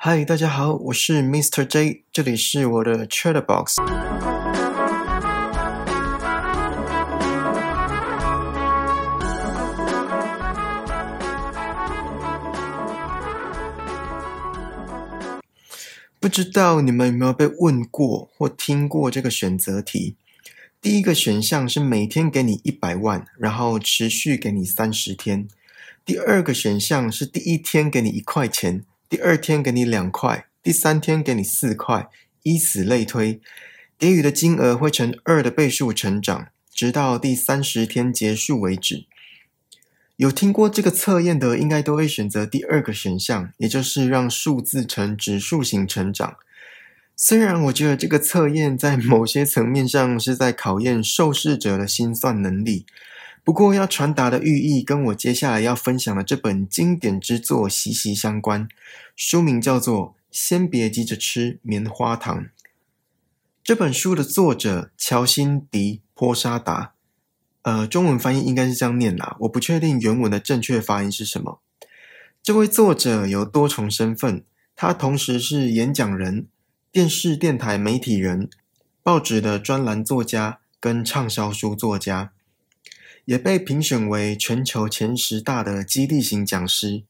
嗨，大家好，我是 Mr. J，这里是我的 Chatbox。不知道你们有没有被问过或听过这个选择题？第一个选项是每天给你一百万，然后持续给你三十天；第二个选项是第一天给你一块钱，第二天给你两块，第三天给你四块，以此类推，给予的金额会呈二的倍数成长，直到第三十天结束为止。有听过这个测验的，应该都会选择第二个选项，也就是让数字呈指数型成长。虽然我觉得这个测验在某些层面上是在考验受试者的心算能力，不过要传达的寓意跟我接下来要分享的这本经典之作息息相关。书名叫做《先别急着吃棉花糖》。这本书的作者乔辛迪波沙达。呃，中文翻译应该是这样念啦，我不确定原文的正确发音是什么。这位作者有多重身份，他同时是演讲人、电视电台媒体人、报纸的专栏作家跟畅销书作家，也被评选为全球前十大的激励型讲师。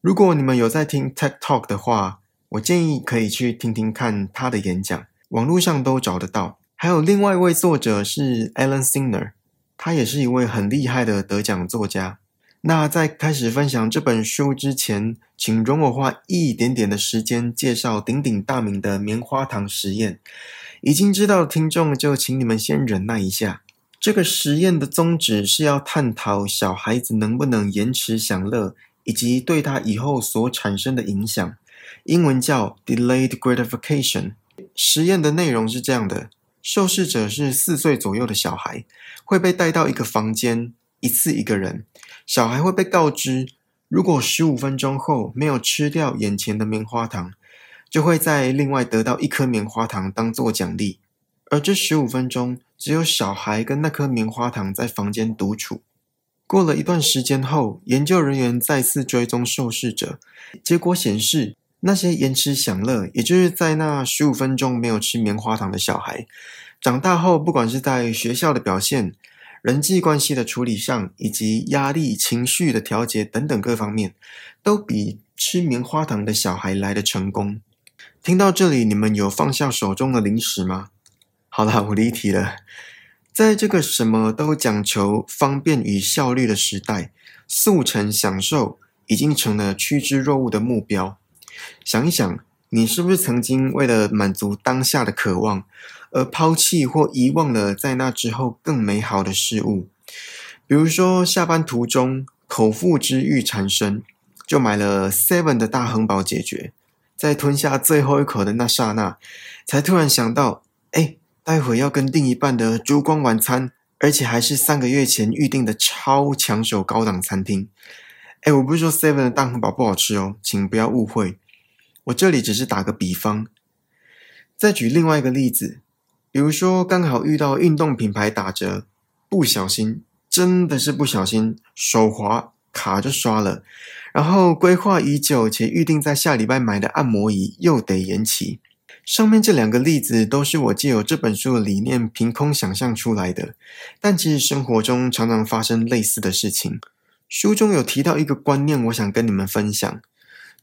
如果你们有在听 Tech Talk 的话，我建议可以去听听看他的演讲，网络上都找得到。还有另外一位作者是 Alan Singer。他也是一位很厉害的得奖作家。那在开始分享这本书之前，请容我花一点点的时间介绍鼎鼎大名的棉花糖实验。已经知道的听众就请你们先忍耐一下。这个实验的宗旨是要探讨小孩子能不能延迟享乐，以及对他以后所产生的影响。英文叫 delayed gratification。实验的内容是这样的。受试者是四岁左右的小孩，会被带到一个房间，一次一个人。小孩会被告知，如果十五分钟后没有吃掉眼前的棉花糖，就会再另外得到一颗棉花糖当做奖励。而这十五分钟，只有小孩跟那颗棉花糖在房间独处。过了一段时间后，研究人员再次追踪受试者，结果显示。那些延迟享乐，也就是在那十五分钟没有吃棉花糖的小孩，长大后不管是在学校的表现、人际关系的处理上，以及压力、情绪的调节等等各方面，都比吃棉花糖的小孩来的成功。听到这里，你们有放下手中的零食吗？好了，我离题了。在这个什么都讲求方便与效率的时代，速成享受已经成了趋之若鹜的目标。想一想，你是不是曾经为了满足当下的渴望，而抛弃或遗忘了在那之后更美好的事物？比如说，下班途中口腹之欲产生，就买了 Seven 的大亨堡解决，在吞下最后一口的那刹那，才突然想到，哎，待会要跟另一半的烛光晚餐，而且还是三个月前预定的超抢手高档餐厅。哎，我不是说 Seven 的大亨堡不好吃哦，请不要误会。我这里只是打个比方，再举另外一个例子，比如说刚好遇到运动品牌打折，不小心，真的是不小心手滑卡就刷了，然后规划已久且预定在下礼拜买的按摩椅又得延期。上面这两个例子都是我借由这本书的理念凭空想象出来的，但其实生活中常常发生类似的事情。书中有提到一个观念，我想跟你们分享。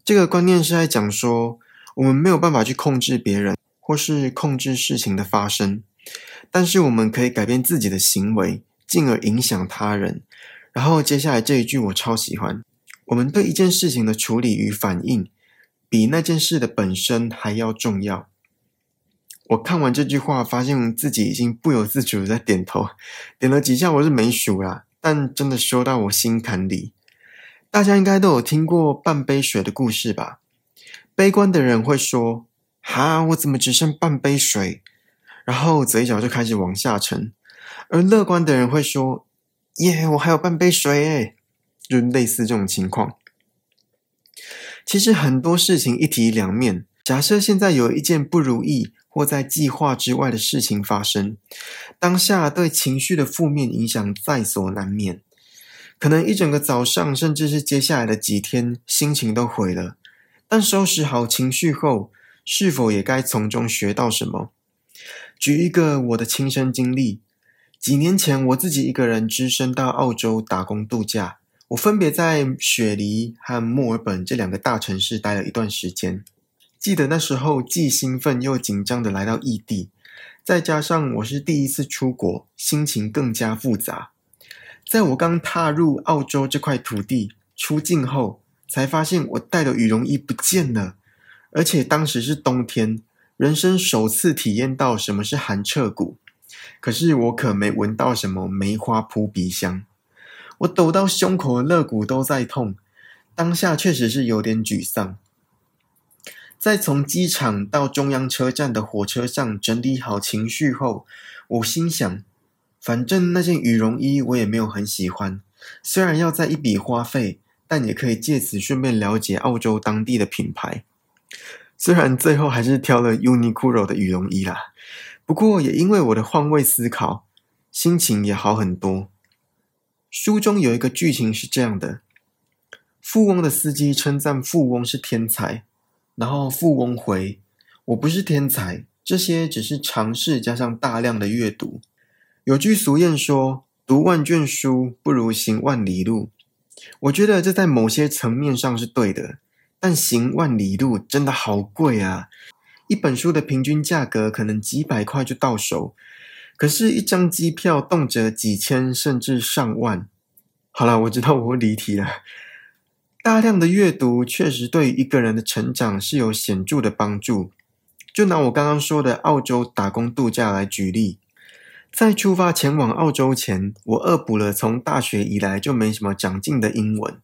这个观念是在讲说，我们没有办法去控制别人，或是控制事情的发生，但是我们可以改变自己的行为，进而影响他人。然后接下来这一句我超喜欢：我们对一件事情的处理与反应，比那件事的本身还要重要。我看完这句话，发现自己已经不由自主的在点头，点了几下，我是没数啦，但真的说到我心坎里。大家应该都有听过半杯水的故事吧？悲观的人会说：“哈，我怎么只剩半杯水？”然后嘴角就开始往下沉。而乐观的人会说：“耶，我还有半杯水诶！”就类似这种情况。其实很多事情一体两面。假设现在有一件不如意或在计划之外的事情发生，当下对情绪的负面影响在所难免。可能一整个早上，甚至是接下来的几天，心情都毁了。但收拾好情绪后，是否也该从中学到什么？举一个我的亲身经历：几年前，我自己一个人只身到澳洲打工度假。我分别在雪梨和墨尔本这两个大城市待了一段时间。记得那时候既兴奋又紧张的来到异地，再加上我是第一次出国，心情更加复杂。在我刚踏入澳洲这块土地出境后，才发现我带的羽绒衣不见了，而且当时是冬天，人生首次体验到什么是寒彻骨。可是我可没闻到什么梅花扑鼻香。我抖到胸口的肋骨都在痛，当下确实是有点沮丧。在从机场到中央车站的火车上整理好情绪后，我心想：反正那件羽绒衣我也没有很喜欢，虽然要在一笔花费，但也可以借此顺便了解澳洲当地的品牌。虽然最后还是挑了 Uniqlo 的羽绒衣啦，不过也因为我的换位思考，心情也好很多。书中有一个剧情是这样的：富翁的司机称赞富翁是天才，然后富翁回：“我不是天才，这些只是尝试加上大量的阅读。”有句俗谚说：“读万卷书不如行万里路。”我觉得这在某些层面上是对的，但行万里路真的好贵啊！一本书的平均价格可能几百块就到手。可是，一张机票动辄几千甚至上万。好了，我知道我离题了。大量的阅读确实对一个人的成长是有显著的帮助。就拿我刚刚说的澳洲打工度假来举例，在出发前往澳洲前，我恶补了从大学以来就没什么长进的英文。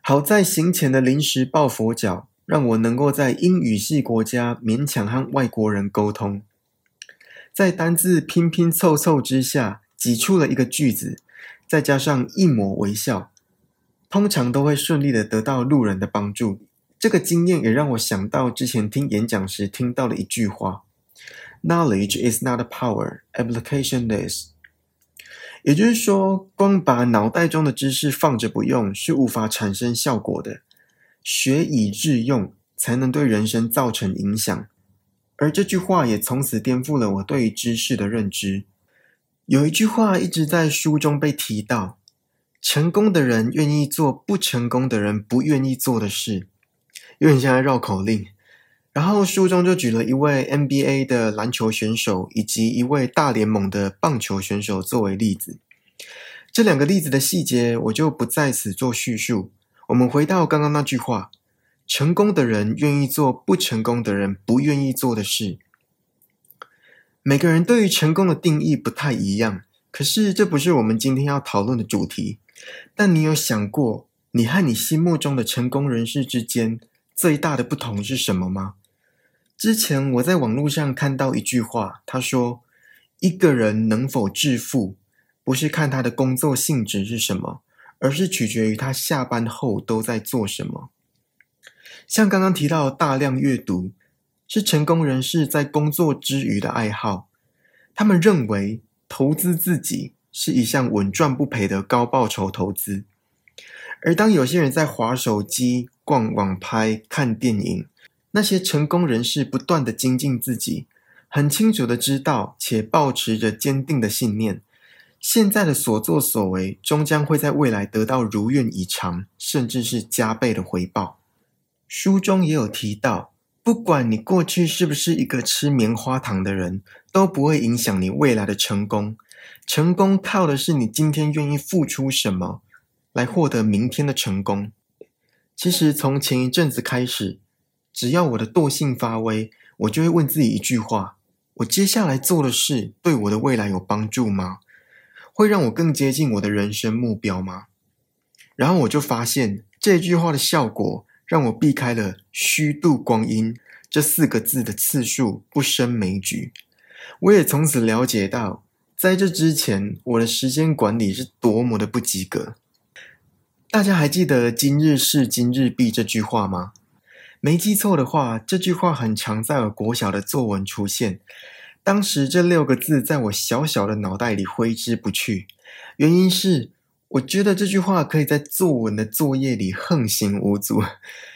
好在行前的临时抱佛脚，让我能够在英语系国家勉强和外国人沟通。在单字拼拼凑凑之下，挤出了一个句子，再加上一抹微笑，通常都会顺利的得到路人的帮助。这个经验也让我想到之前听演讲时听到的一句话：“Knowledge is not a power, application is。”也就是说，光把脑袋中的知识放着不用是无法产生效果的，学以致用才能对人生造成影响。而这句话也从此颠覆了我对于知识的认知。有一句话一直在书中被提到：成功的人愿意做不成功的人不愿意做的事，有点像在绕口令。然后书中就举了一位 NBA 的篮球选手以及一位大联盟的棒球选手作为例子。这两个例子的细节我就不在此做叙述。我们回到刚刚那句话。成功的人愿意做不成功的人不愿意做的事。每个人对于成功的定义不太一样，可是这不是我们今天要讨论的主题。但你有想过，你和你心目中的成功人士之间最大的不同是什么吗？之前我在网络上看到一句话，他说：“一个人能否致富，不是看他的工作性质是什么，而是取决于他下班后都在做什么。”像刚刚提到的大量阅读，是成功人士在工作之余的爱好。他们认为投资自己是一项稳赚不赔的高报酬投资。而当有些人在划手机、逛网拍、看电影，那些成功人士不断的精进自己，很清楚的知道且保持着坚定的信念，现在的所作所为终将会在未来得到如愿以偿，甚至是加倍的回报。书中也有提到，不管你过去是不是一个吃棉花糖的人，都不会影响你未来的成功。成功靠的是你今天愿意付出什么，来获得明天的成功。其实从前一阵子开始，只要我的惰性发威，我就会问自己一句话：我接下来做的事对我的未来有帮助吗？会让我更接近我的人生目标吗？然后我就发现这句话的效果。让我避开了“虚度光阴”这四个字的次数不胜枚举。我也从此了解到，在这之前我的时间管理是多么的不及格。大家还记得“今日事今日毕”这句话吗？没记错的话，这句话很常在我国小的作文出现。当时这六个字在我小小的脑袋里挥之不去，原因是我觉得这句话可以在作文的作业里横行无阻，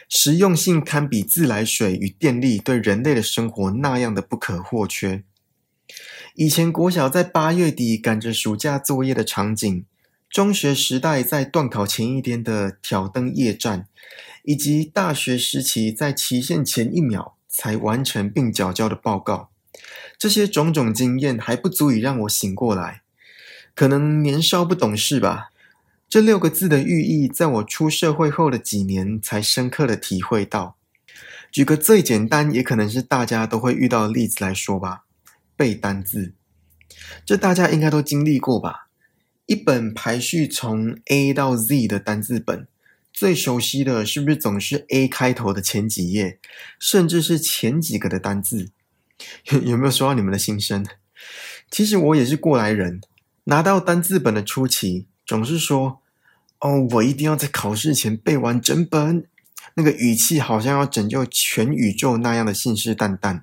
实用性堪比自来水与电力对人类的生活那样的不可或缺。以前国小在八月底赶着暑假作业的场景，中学时代在断考前一天的挑灯夜战，以及大学时期在期限前一秒才完成并缴交的报告，这些种种经验还不足以让我醒过来。可能年少不懂事吧。这六个字的寓意，在我出社会后的几年才深刻的体会到。举个最简单，也可能是大家都会遇到的例子来说吧。背单字，这大家应该都经历过吧？一本排序从 A 到 Z 的单字本，最熟悉的是不是总是 A 开头的前几页，甚至是前几个的单字？有没有说到你们的心声？其实我也是过来人，拿到单字本的初期，总是说：“哦，我一定要在考试前背完整本。”那个语气好像要拯救全宇宙那样的信誓旦旦。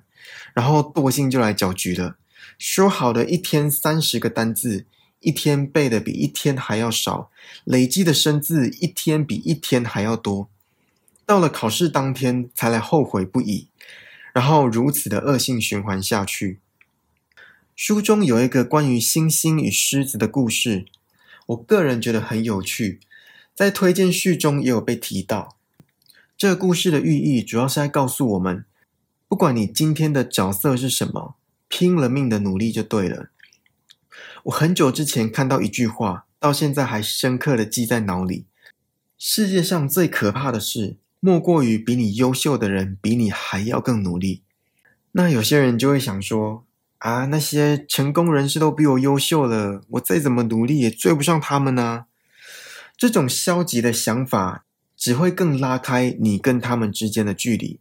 然后惰性就来搅局了。说好的一天三十个单字，一天背的比一天还要少，累积的生字一天比一天还要多。到了考试当天才来后悔不已，然后如此的恶性循环下去。书中有一个关于星星与狮子的故事，我个人觉得很有趣，在推荐序中也有被提到。这个故事的寓意主要是在告诉我们。不管你今天的角色是什么，拼了命的努力就对了。我很久之前看到一句话，到现在还深刻的记在脑里：世界上最可怕的事，莫过于比你优秀的人比你还要更努力。那有些人就会想说：啊，那些成功人士都比我优秀了，我再怎么努力也追不上他们呢？这种消极的想法，只会更拉开你跟他们之间的距离。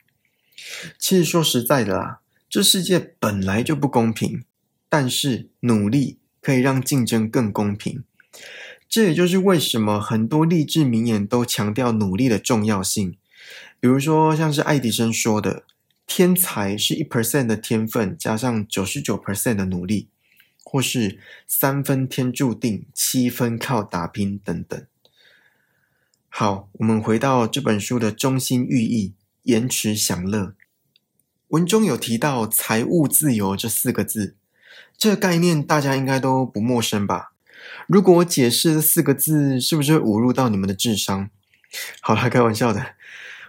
其实说实在的啦，这世界本来就不公平，但是努力可以让竞争更公平。这也就是为什么很多励志名言都强调努力的重要性。比如说，像是爱迪生说的：“天才是一 percent 的天分加上九十九 percent 的努力”，或是“三分天注定，七分靠打拼”等等。好，我们回到这本书的中心寓意。延迟享乐，文中有提到“财务自由”这四个字，这概念大家应该都不陌生吧？如果我解释这四个字，是不是侮辱到你们的智商？好了，开玩笑的。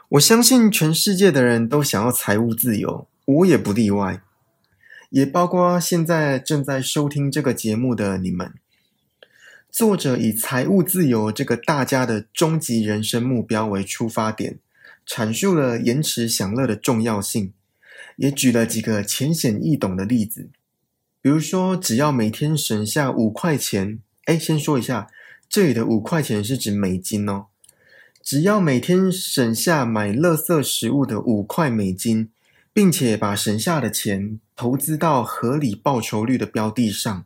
我相信全世界的人都想要财务自由，我也不例外，也包括现在正在收听这个节目的你们。作者以财务自由这个大家的终极人生目标为出发点。阐述了延迟享乐的重要性，也举了几个浅显易懂的例子，比如说，只要每天省下五块钱，哎，先说一下，这里的五块钱是指美金哦。只要每天省下买垃圾食物的五块美金，并且把省下的钱投资到合理报酬率的标的上，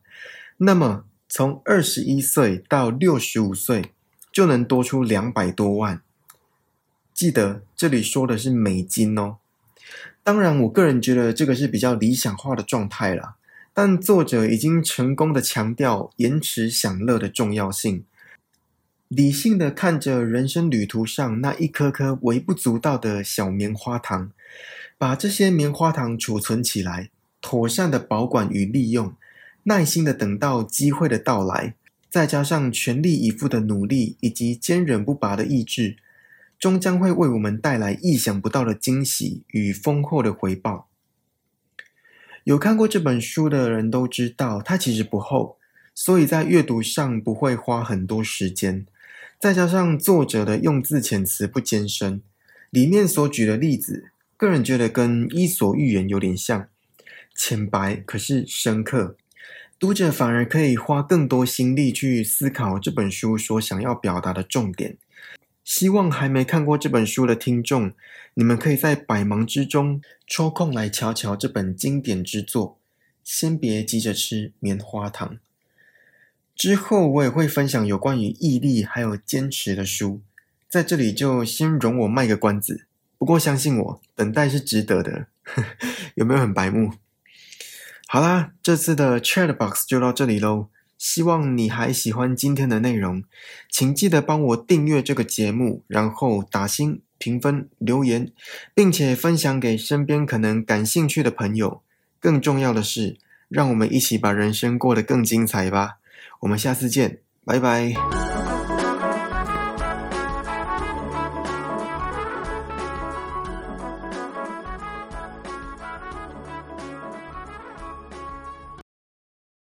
那么从二十一岁到六十五岁，就能多出两百多万。记得这里说的是美金哦。当然，我个人觉得这个是比较理想化的状态了。但作者已经成功的强调延迟享乐的重要性，理性的看着人生旅途上那一颗颗微不足道的小棉花糖，把这些棉花糖储存起来，妥善的保管与利用，耐心的等到机会的到来，再加上全力以赴的努力以及坚韧不拔的意志。终将会为我们带来意想不到的惊喜与丰厚的回报。有看过这本书的人都知道，它其实不厚，所以在阅读上不会花很多时间。再加上作者的用字遣词不艰深，里面所举的例子，个人觉得跟《伊索寓言》有点像，浅白可是深刻，读者反而可以花更多心力去思考这本书所想要表达的重点。希望还没看过这本书的听众，你们可以在百忙之中抽空来瞧瞧这本经典之作。先别急着吃棉花糖。之后我也会分享有关于毅力还有坚持的书，在这里就先容我卖个关子。不过相信我，等待是值得的。有没有很白目？好啦，这次的 Chat Box 就到这里喽。希望你还喜欢今天的内容，请记得帮我订阅这个节目，然后打星、评分、留言，并且分享给身边可能感兴趣的朋友。更重要的是，让我们一起把人生过得更精彩吧！我们下次见，拜拜。